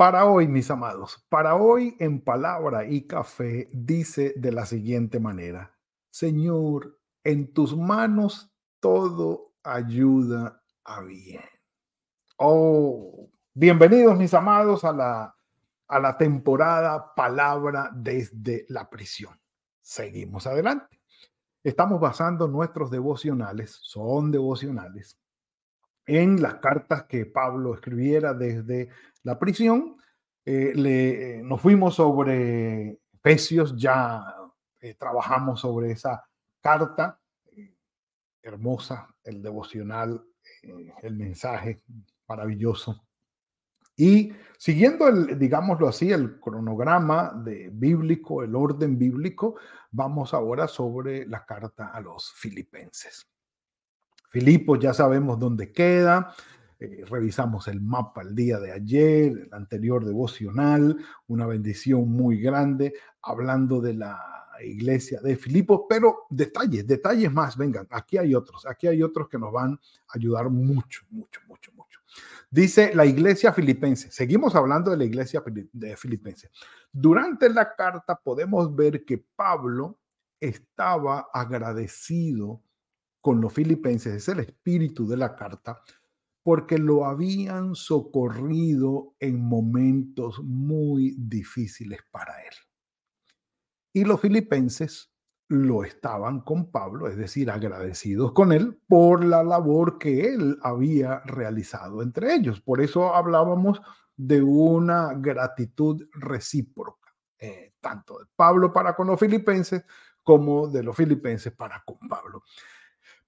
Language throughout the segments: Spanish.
Para hoy, mis amados, para hoy en palabra y café dice de la siguiente manera, Señor, en tus manos todo ayuda a bien. Oh, bienvenidos mis amados a la, a la temporada Palabra desde la prisión. Seguimos adelante. Estamos basando nuestros devocionales, son devocionales, en las cartas que Pablo escribiera desde la prisión. Eh, le, eh, nos fuimos sobre Efesios, ya eh, trabajamos sobre esa carta hermosa, el devocional, el mensaje maravilloso. Y siguiendo el, digámoslo así, el cronograma de bíblico, el orden bíblico, vamos ahora sobre la carta a los filipenses. Filipos ya sabemos dónde queda, eh, revisamos el mapa el día de ayer, el anterior devocional, una bendición muy grande, hablando de la iglesia de Filipos, pero detalles, detalles más, vengan, aquí hay otros, aquí hay otros que nos van a ayudar mucho, mucho, mucho, mucho. Dice la iglesia filipense, seguimos hablando de la iglesia de filipense. Durante la carta podemos ver que Pablo estaba agradecido con los filipenses, es el espíritu de la carta, porque lo habían socorrido en momentos muy difíciles para él. Y los filipenses lo estaban con Pablo, es decir, agradecidos con él por la labor que él había realizado entre ellos. Por eso hablábamos de una gratitud recíproca, eh, tanto de Pablo para con los filipenses como de los filipenses para con Pablo.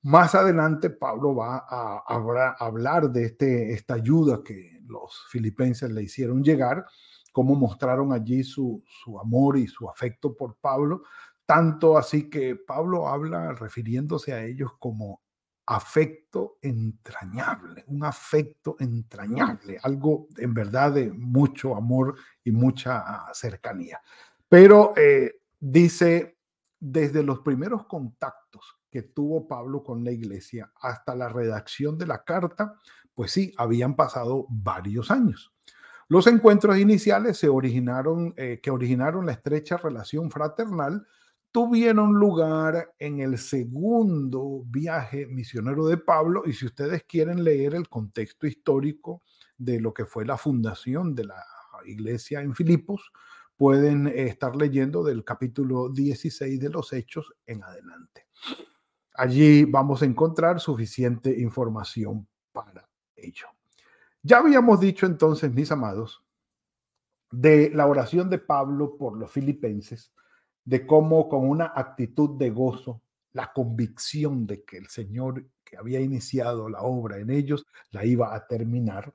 Más adelante, Pablo va a, hablar de este, esta ayuda que los filipenses le hicieron llegar, cómo mostraron allí su, amor y su afecto por Pablo, tanto así que Pablo habla refiriéndose a ellos como afecto entrañable, un afecto entrañable, algo en verdad de mucho amor y mucha cercanía. Pero eh, dice, desde los primeros contactos que tuvo Pablo con la iglesia hasta la redacción de la carta, pues sí, habían pasado varios años. Los encuentros iniciales eh, que originaron la estrecha relación fraternal tuvieron lugar en el segundo viaje misionero de Pablo y si ustedes quieren leer el contexto histórico de lo que fue la fundación de la iglesia en Filipos, pueden estar leyendo del capítulo 16 de los Hechos en adelante. Allí vamos a encontrar suficiente información para ello. Ya habíamos dicho entonces, mis amados, de la oración de Pablo por los filipenses, de cómo con una actitud de gozo, la convicción de que el Señor que había iniciado la obra en ellos la iba a terminar,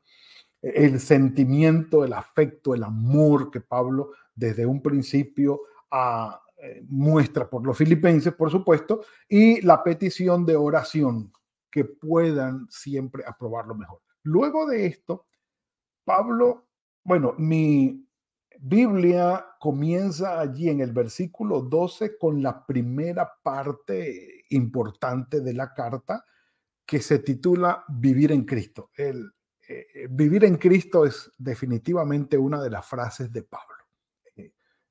el sentimiento, el afecto, el amor que Pablo desde un principio a, eh, muestra por los filipenses, por supuesto, y la petición de oración que puedan siempre aprobarlo mejor. Luego de esto, Pablo, bueno, mi Biblia comienza allí en el versículo 12 con la primera parte importante de la carta que se titula Vivir en Cristo. El, eh, vivir en Cristo es definitivamente una de las frases de Pablo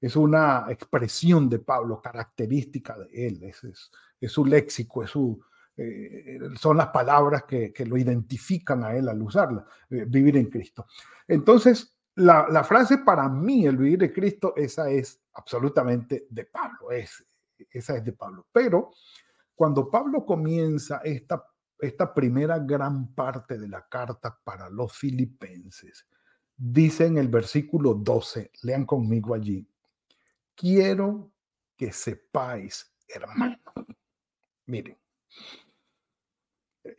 es una expresión de Pablo, característica de él, es, su léxico, es su, eh, son las palabras que, lo identifican a él al usarla, eh, vivir en Cristo. Entonces, la, la, frase para mí, el vivir en Cristo, esa es absolutamente de Pablo, es, esa es de Pablo. Pero cuando Pablo comienza esta, esta primera gran parte de la carta para los filipenses, dice en el versículo 12, lean conmigo allí, quiero que sepáis, hermano. Miren,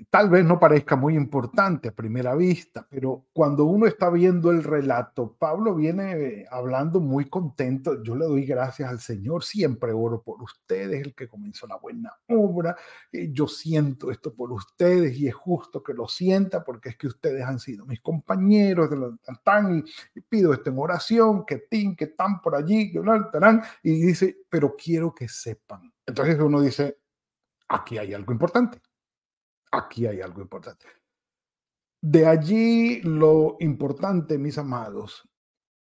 tal vez no parezca muy importante a primera vista, pero cuando uno está viendo el relato, Pablo viene eh, hablando muy contento. Yo le doy gracias al Señor, siempre oro por ustedes, el que comenzó la buena obra. Eh, yo siento esto por ustedes y es justo que lo sienta porque es que ustedes han sido mis compañeros de tan y, pido esto en oración, que tin, que están por allí, que y dice, pero quiero que sepan. Entonces uno dice, aquí hay algo importante aquí hay algo importante. De allí lo importante, mis amados,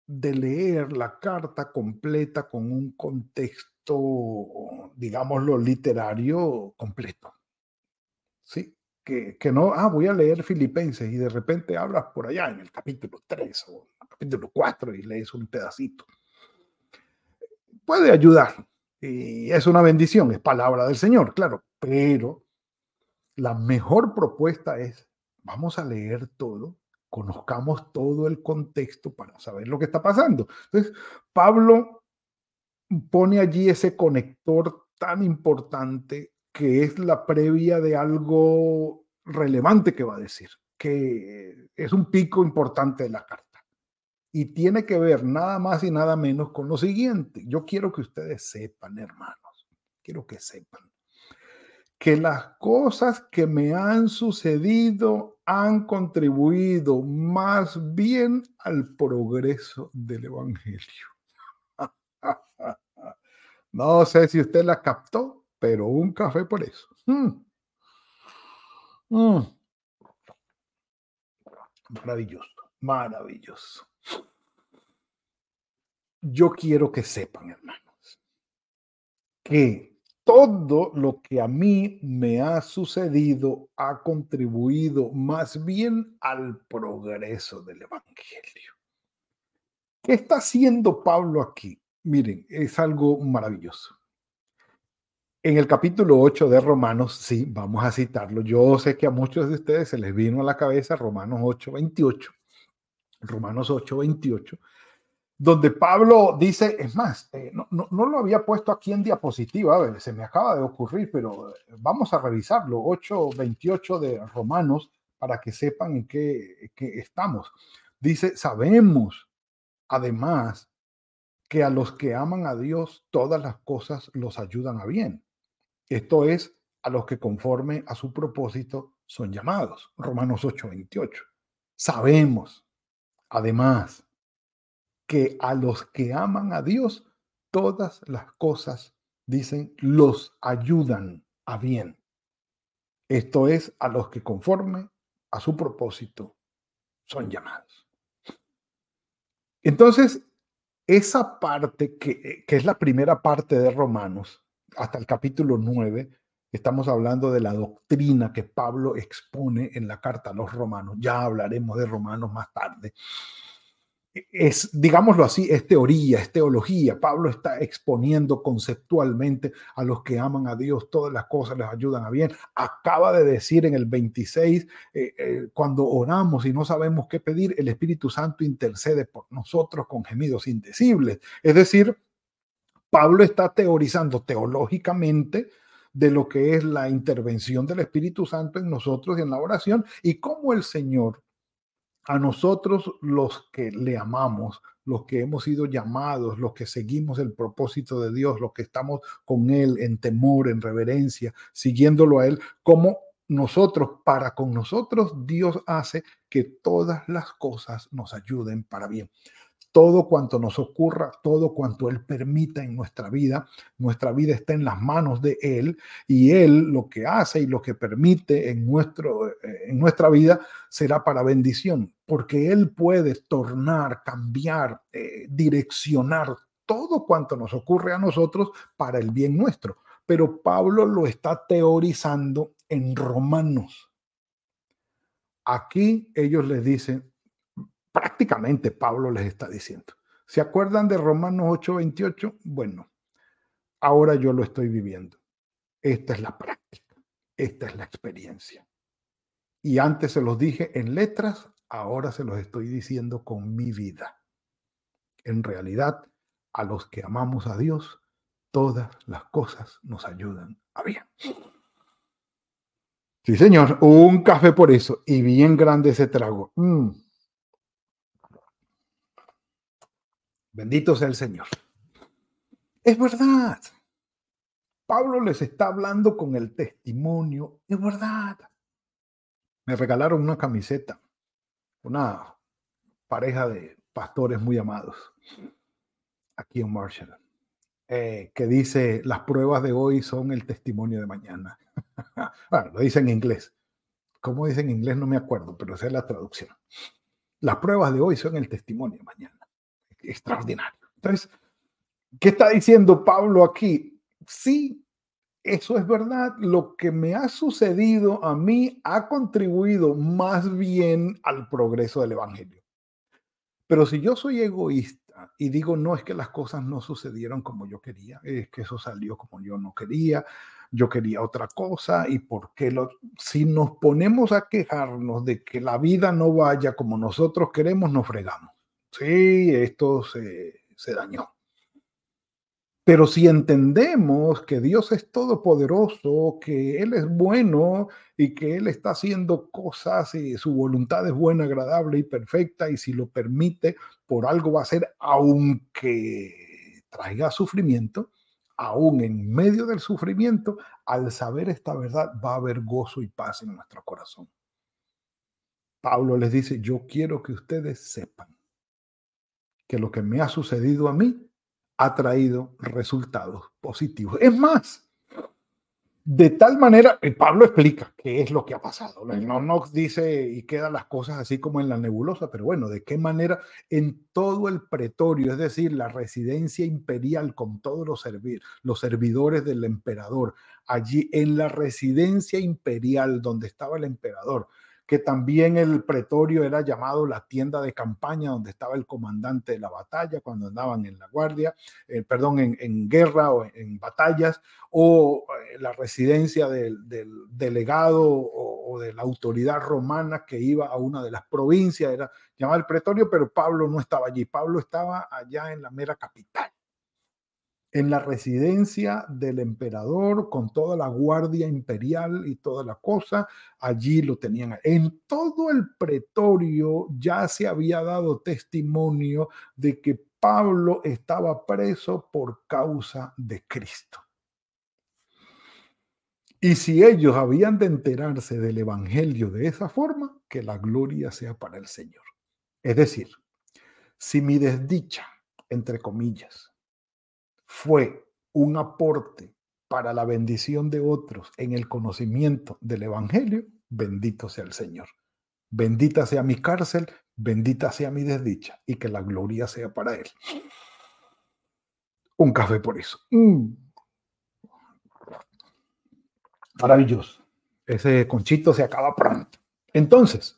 de leer la carta completa con un contexto, digámoslo, literario completo. ¿Sí? Que, que, no, ah, voy a leer Filipenses y de repente hablas por allá en el capítulo 3 o capítulo 4 y lees un pedacito. Puede ayudar y es una bendición, es palabra del Señor, claro, pero la mejor propuesta es, vamos a leer todo, conozcamos todo el contexto para saber lo que está pasando. Entonces, Pablo pone allí ese conector tan importante que es la previa de algo relevante que va a decir, que es un pico importante de la carta. Y tiene que ver nada más y nada menos con lo siguiente. Yo quiero que ustedes sepan, hermanos, quiero que sepan que las cosas que me han sucedido han contribuido más bien al progreso del Evangelio. No sé si usted la captó, pero un café por eso. Mm. Mm. Maravilloso, maravilloso. Yo quiero que sepan, hermanos, que todo lo que a mí me ha sucedido ha contribuido más bien al progreso del Evangelio. ¿Qué está haciendo Pablo aquí? Miren, es algo maravilloso. En el capítulo 8 de Romanos, sí, vamos a citarlo. Yo sé que a muchos de ustedes se les vino a la cabeza Romanos 8, 28. Romanos 8, 28 donde Pablo dice, es más, eh, no, lo había puesto aquí en diapositiva, se me acaba de ocurrir, pero eh, vamos a revisarlo, 8.28 de Romanos, para que sepan en qué, qué estamos. Dice, sabemos además que a los que aman a Dios todas las cosas los ayudan a bien. Esto es, a los que conforme a su propósito son llamados. Romanos 8:28. Sabemos, además, que a los que aman a Dios, todas las cosas, dicen, los ayudan a bien. Esto es, a los que conforme a su propósito son llamados. Entonces, esa parte que, que es la primera parte de Romanos, hasta el capítulo 9, estamos hablando de la doctrina que Pablo expone en la carta a los romanos. Ya hablaremos de romanos más tarde es, digámoslo así, es teoría, es teología. Pablo está exponiendo conceptualmente a los que aman a Dios, todas las cosas les ayudan a bien. Acaba de decir en el 26, eh, eh, cuando oramos y no sabemos qué pedir, el Espíritu Santo intercede por nosotros con gemidos indecibles. Es decir, Pablo está teorizando teológicamente de lo que es la intervención del Espíritu Santo en nosotros y en la oración y cómo el Señor a nosotros los que le amamos, los que hemos sido llamados, los que seguimos el propósito de Dios, los que estamos con Él en temor, en reverencia, siguiéndolo a Él, como nosotros, para con nosotros, Dios hace que todas las cosas nos ayuden para bien todo cuanto nos ocurra, todo cuanto Él permita en nuestra vida, nuestra vida está en las manos de Él y Él lo que hace y lo que permite en, nuestro, eh, en nuestra vida será para bendición, porque Él puede tornar, cambiar, eh, direccionar todo cuanto nos ocurre a nosotros para el bien nuestro. Pero Pablo lo está teorizando en Romanos. Aquí ellos les dicen, prácticamente Pablo les está diciendo. ¿Se acuerdan de Romanos 8:28? Bueno, ahora yo lo estoy viviendo. Esta es la práctica, esta es la experiencia. Y antes se los dije en letras, ahora se los estoy diciendo con mi vida. En realidad, a los que amamos a Dios, todas las cosas nos ayudan a bien. Sí, señor, un café por eso y bien grande ese trago. Mm. Bendito sea el Señor. Es verdad. Pablo les está hablando con el testimonio. Es verdad. Me regalaron una camiseta, una pareja de pastores muy amados aquí en Marshall, eh, que dice, las pruebas de hoy son el testimonio de mañana. bueno, lo dice en inglés. ¿Cómo dice en inglés? No me acuerdo, pero esa es la traducción. Las pruebas de hoy son el testimonio de mañana. Extraordinario. Entonces, ¿qué está diciendo Pablo aquí? Sí, eso es verdad. Lo que me ha sucedido a mí ha contribuido más bien al progreso del Evangelio. Pero si yo soy egoísta y digo, no es que las cosas no sucedieron como yo quería, es que eso salió como yo no quería, yo quería otra cosa y por qué lo... Si nos ponemos a quejarnos de que la vida no vaya como nosotros queremos, nos fregamos. Sí, esto se, se dañó. Pero si entendemos que Dios es todopoderoso, que Él es bueno y que Él está haciendo cosas y su voluntad es buena, agradable y perfecta, y si lo permite, por algo va a ser, aunque traiga sufrimiento, aún en medio del sufrimiento, al saber esta verdad, va a haber gozo y paz en nuestro corazón. Pablo les dice, yo quiero que ustedes sepan que lo que me ha sucedido a mí ha traído resultados positivos. Es más, de tal manera, Pablo explica qué es lo que ha pasado. No nos dice y quedan las cosas así como en la nebulosa, pero bueno, de qué manera en todo el pretorio, es decir, la residencia imperial con todos los, servir, los servidores del emperador, allí en la residencia imperial donde estaba el emperador, que también el pretorio era llamado la tienda de campaña donde estaba el comandante de la batalla cuando andaban en la guardia, eh, perdón, en, guerra o en, batallas, o eh, la residencia del, delegado o, de la autoridad romana que iba a una de las provincias, era llamado el pretorio, pero Pablo no estaba allí, Pablo estaba allá en la mera capital en la residencia del emperador con toda la guardia imperial y toda la cosa, allí lo tenían. En todo el pretorio ya se había dado testimonio de que Pablo estaba preso por causa de Cristo. Y si ellos habían de enterarse del Evangelio de esa forma, que la gloria sea para el Señor. Es decir, si mi desdicha, entre comillas, fue un aporte para la bendición de otros en el conocimiento del Evangelio, bendito sea el Señor. Bendita sea mi cárcel, bendita sea mi desdicha y que la gloria sea para Él. Un café por eso. Mm. Maravilloso. Ese conchito se acaba pronto. Entonces,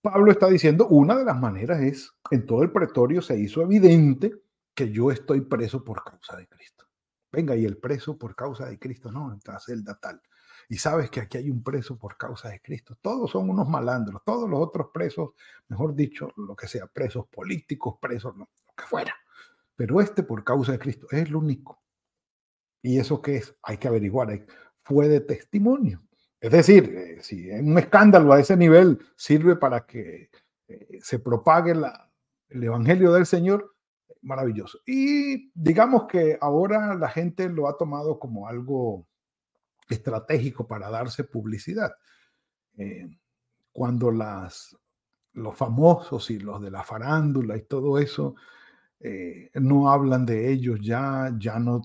Pablo está diciendo, una de las maneras es, en todo el pretorio se hizo evidente que yo estoy preso por causa de Cristo. Venga, y el preso por causa de Cristo, no, entonces el tal. Y sabes que aquí hay un preso por causa de Cristo. Todos son unos malandros, todos los otros presos, mejor dicho, lo que sea, presos políticos, presos, lo que fuera. Pero este por causa de Cristo es el único. ¿Y eso qué es? Hay que averiguar. Fue de testimonio. Es decir, eh, si un escándalo a ese nivel sirve para que eh, se propague la, el Evangelio del Señor, maravilloso. Y digamos que ahora la gente lo ha tomado como algo estratégico para darse publicidad. Eh, cuando las, los famosos y los de la farándula y todo eso eh, no hablan de ellos ya, ya no,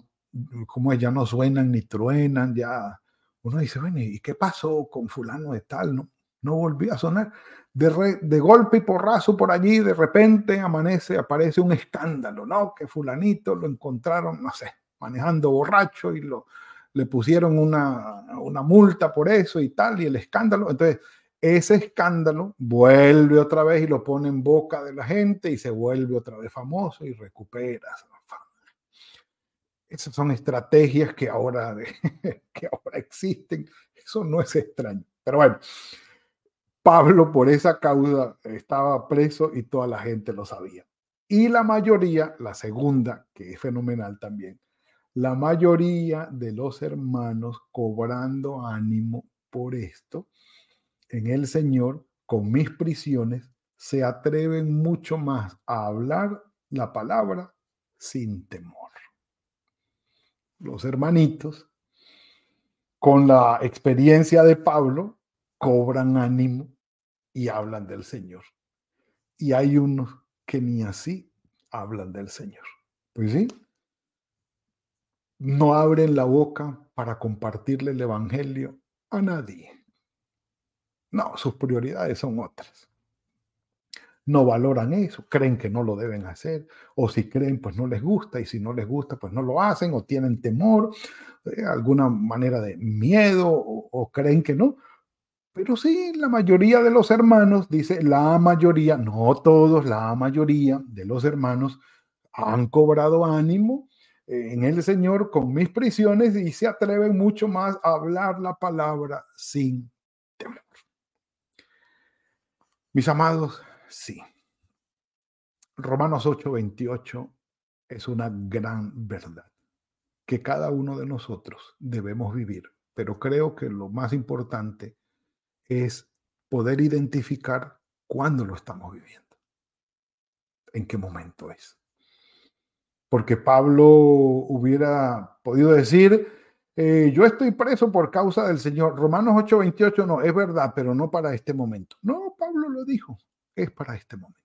como ya no suenan ni truenan, ya uno dice, bueno, ¿y qué pasó con fulano de tal? No, no volvió a sonar de, golpe y porrazo por allí, de repente amanece, aparece un escándalo, ¿no? Que fulanito lo encontraron, no sé, manejando borracho y lo, le pusieron una, una multa por eso y tal, y el escándalo. Entonces, ese escándalo vuelve otra vez y lo pone en boca de la gente y se vuelve otra vez famoso y recupera Esas son estrategias que ahora, que ahora existen. Eso no es extraño. Pero bueno, Pablo por esa causa estaba preso y toda la gente lo sabía. Y la mayoría, la segunda, que es fenomenal también, la mayoría de los hermanos cobrando ánimo por esto, en el Señor, con mis prisiones, se atreven mucho más a hablar la palabra sin temor. Los hermanitos, con la experiencia de Pablo, cobran ánimo y hablan del Señor. Y hay unos que ni así hablan del Señor. Pues sí, no abren la boca para compartirle el Evangelio a nadie. No, sus prioridades son otras. No valoran eso, creen que no lo deben hacer, o si creen, pues no les gusta, y si no les gusta, pues no lo hacen, o tienen temor, eh, alguna manera de miedo, o creen que no. Pero sí, la mayoría de los hermanos, dice la mayoría, no todos, la mayoría de los hermanos han cobrado ánimo en el Señor con mis prisiones y se atreven mucho más a hablar la palabra sin temor. Mis amados, sí. Romanos 8:28 es una gran verdad que cada uno de nosotros debemos vivir, pero creo que lo más importante es poder identificar cuándo lo estamos viviendo, en qué momento es porque Pablo hubiera podido decir, eh, yo estoy preso por causa del Señor. Romanos 8:28 no, es verdad, pero no para este momento. No, Pablo lo dijo, es para este momento.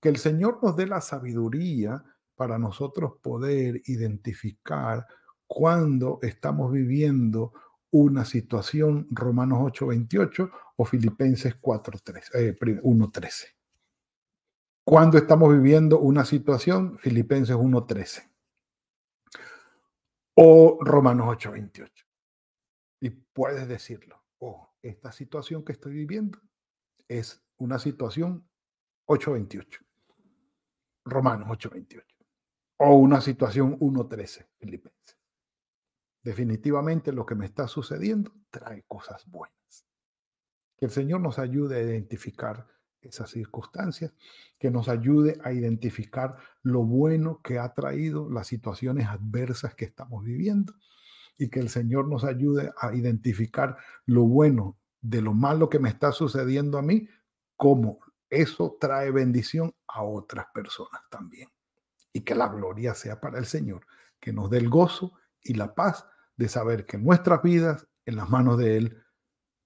Que el Señor nos dé la sabiduría para nosotros poder identificar cuando estamos viviendo una situación, Romanos 8:28 o Filipenses 4:13, eh, 1:13 cuando estamos viviendo una situación, Filipenses 1.13 o Romanos 8.28. Y puedes decirlo, oh, esta situación que estoy viviendo es una situación 8.28, Romanos 8.28, o una situación 1.13, Filipenses. Definitivamente lo que me está sucediendo trae cosas buenas. Que el Señor nos ayude a identificar esas circunstancias, que nos ayude a identificar lo bueno que ha traído las situaciones adversas que estamos viviendo y que el Señor nos ayude a identificar lo bueno de lo malo que me está sucediendo a mí, como eso trae bendición a otras personas también. Y que la gloria sea para el Señor, que nos dé el gozo y la paz de saber que nuestras vidas en las manos de Él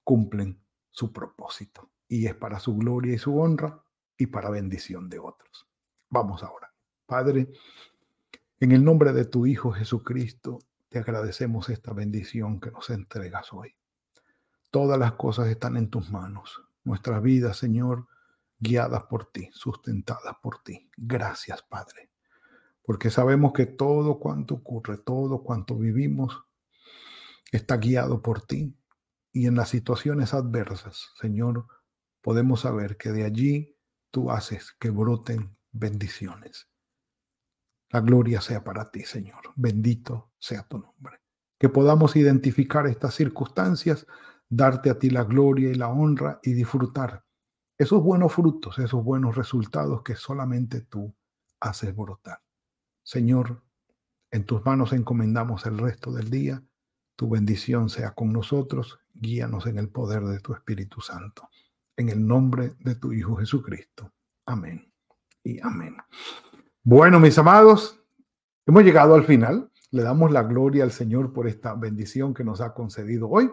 cumplen su propósito y es para su gloria y su honra y para bendición de otros. Vamos ahora. Padre, en el nombre de tu Hijo Jesucristo, te agradecemos esta bendición que nos entregas hoy. Todas las cosas están en tus manos. Nuestras vidas, Señor, guiadas por ti, sustentadas por ti. Gracias, Padre. Porque sabemos que todo cuanto ocurre, todo cuanto vivimos, está guiado por ti. Y en las situaciones adversas, Señor, podemos saber que de allí tú haces que broten bendiciones. La gloria sea para ti, Señor. Bendito sea tu nombre. Que podamos identificar estas circunstancias, darte a ti la gloria y la honra y disfrutar esos buenos frutos, esos buenos resultados que solamente tú haces brotar. Señor, en tus manos encomendamos el resto del día. Tu bendición sea con nosotros. Guíanos en el poder de tu Espíritu Santo en el nombre de tu Hijo Jesucristo. Amén y amén. Bueno, mis amados, hemos llegado al final. Le damos la gloria al Señor por esta bendición que nos ha concedido hoy.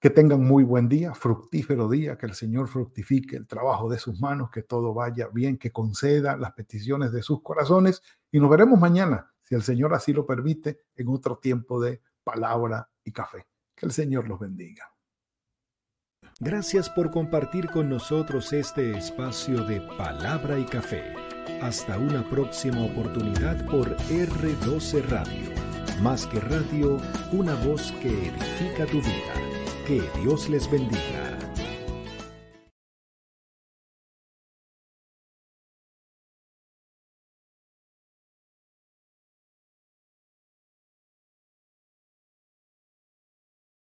Que tengan muy buen día, fructífero día, que el Señor fructifique el trabajo de sus manos, que todo vaya bien, que conceda las peticiones de sus corazones y nos veremos mañana, si el Señor así lo permite, en otro tiempo de palabra y café. Que el Señor los bendiga. Gracias por compartir con nosotros este espacio de palabra y café. Hasta una próxima oportunidad por R12 Radio. Más que radio, una voz que edifica tu vida. Que Dios les bendiga.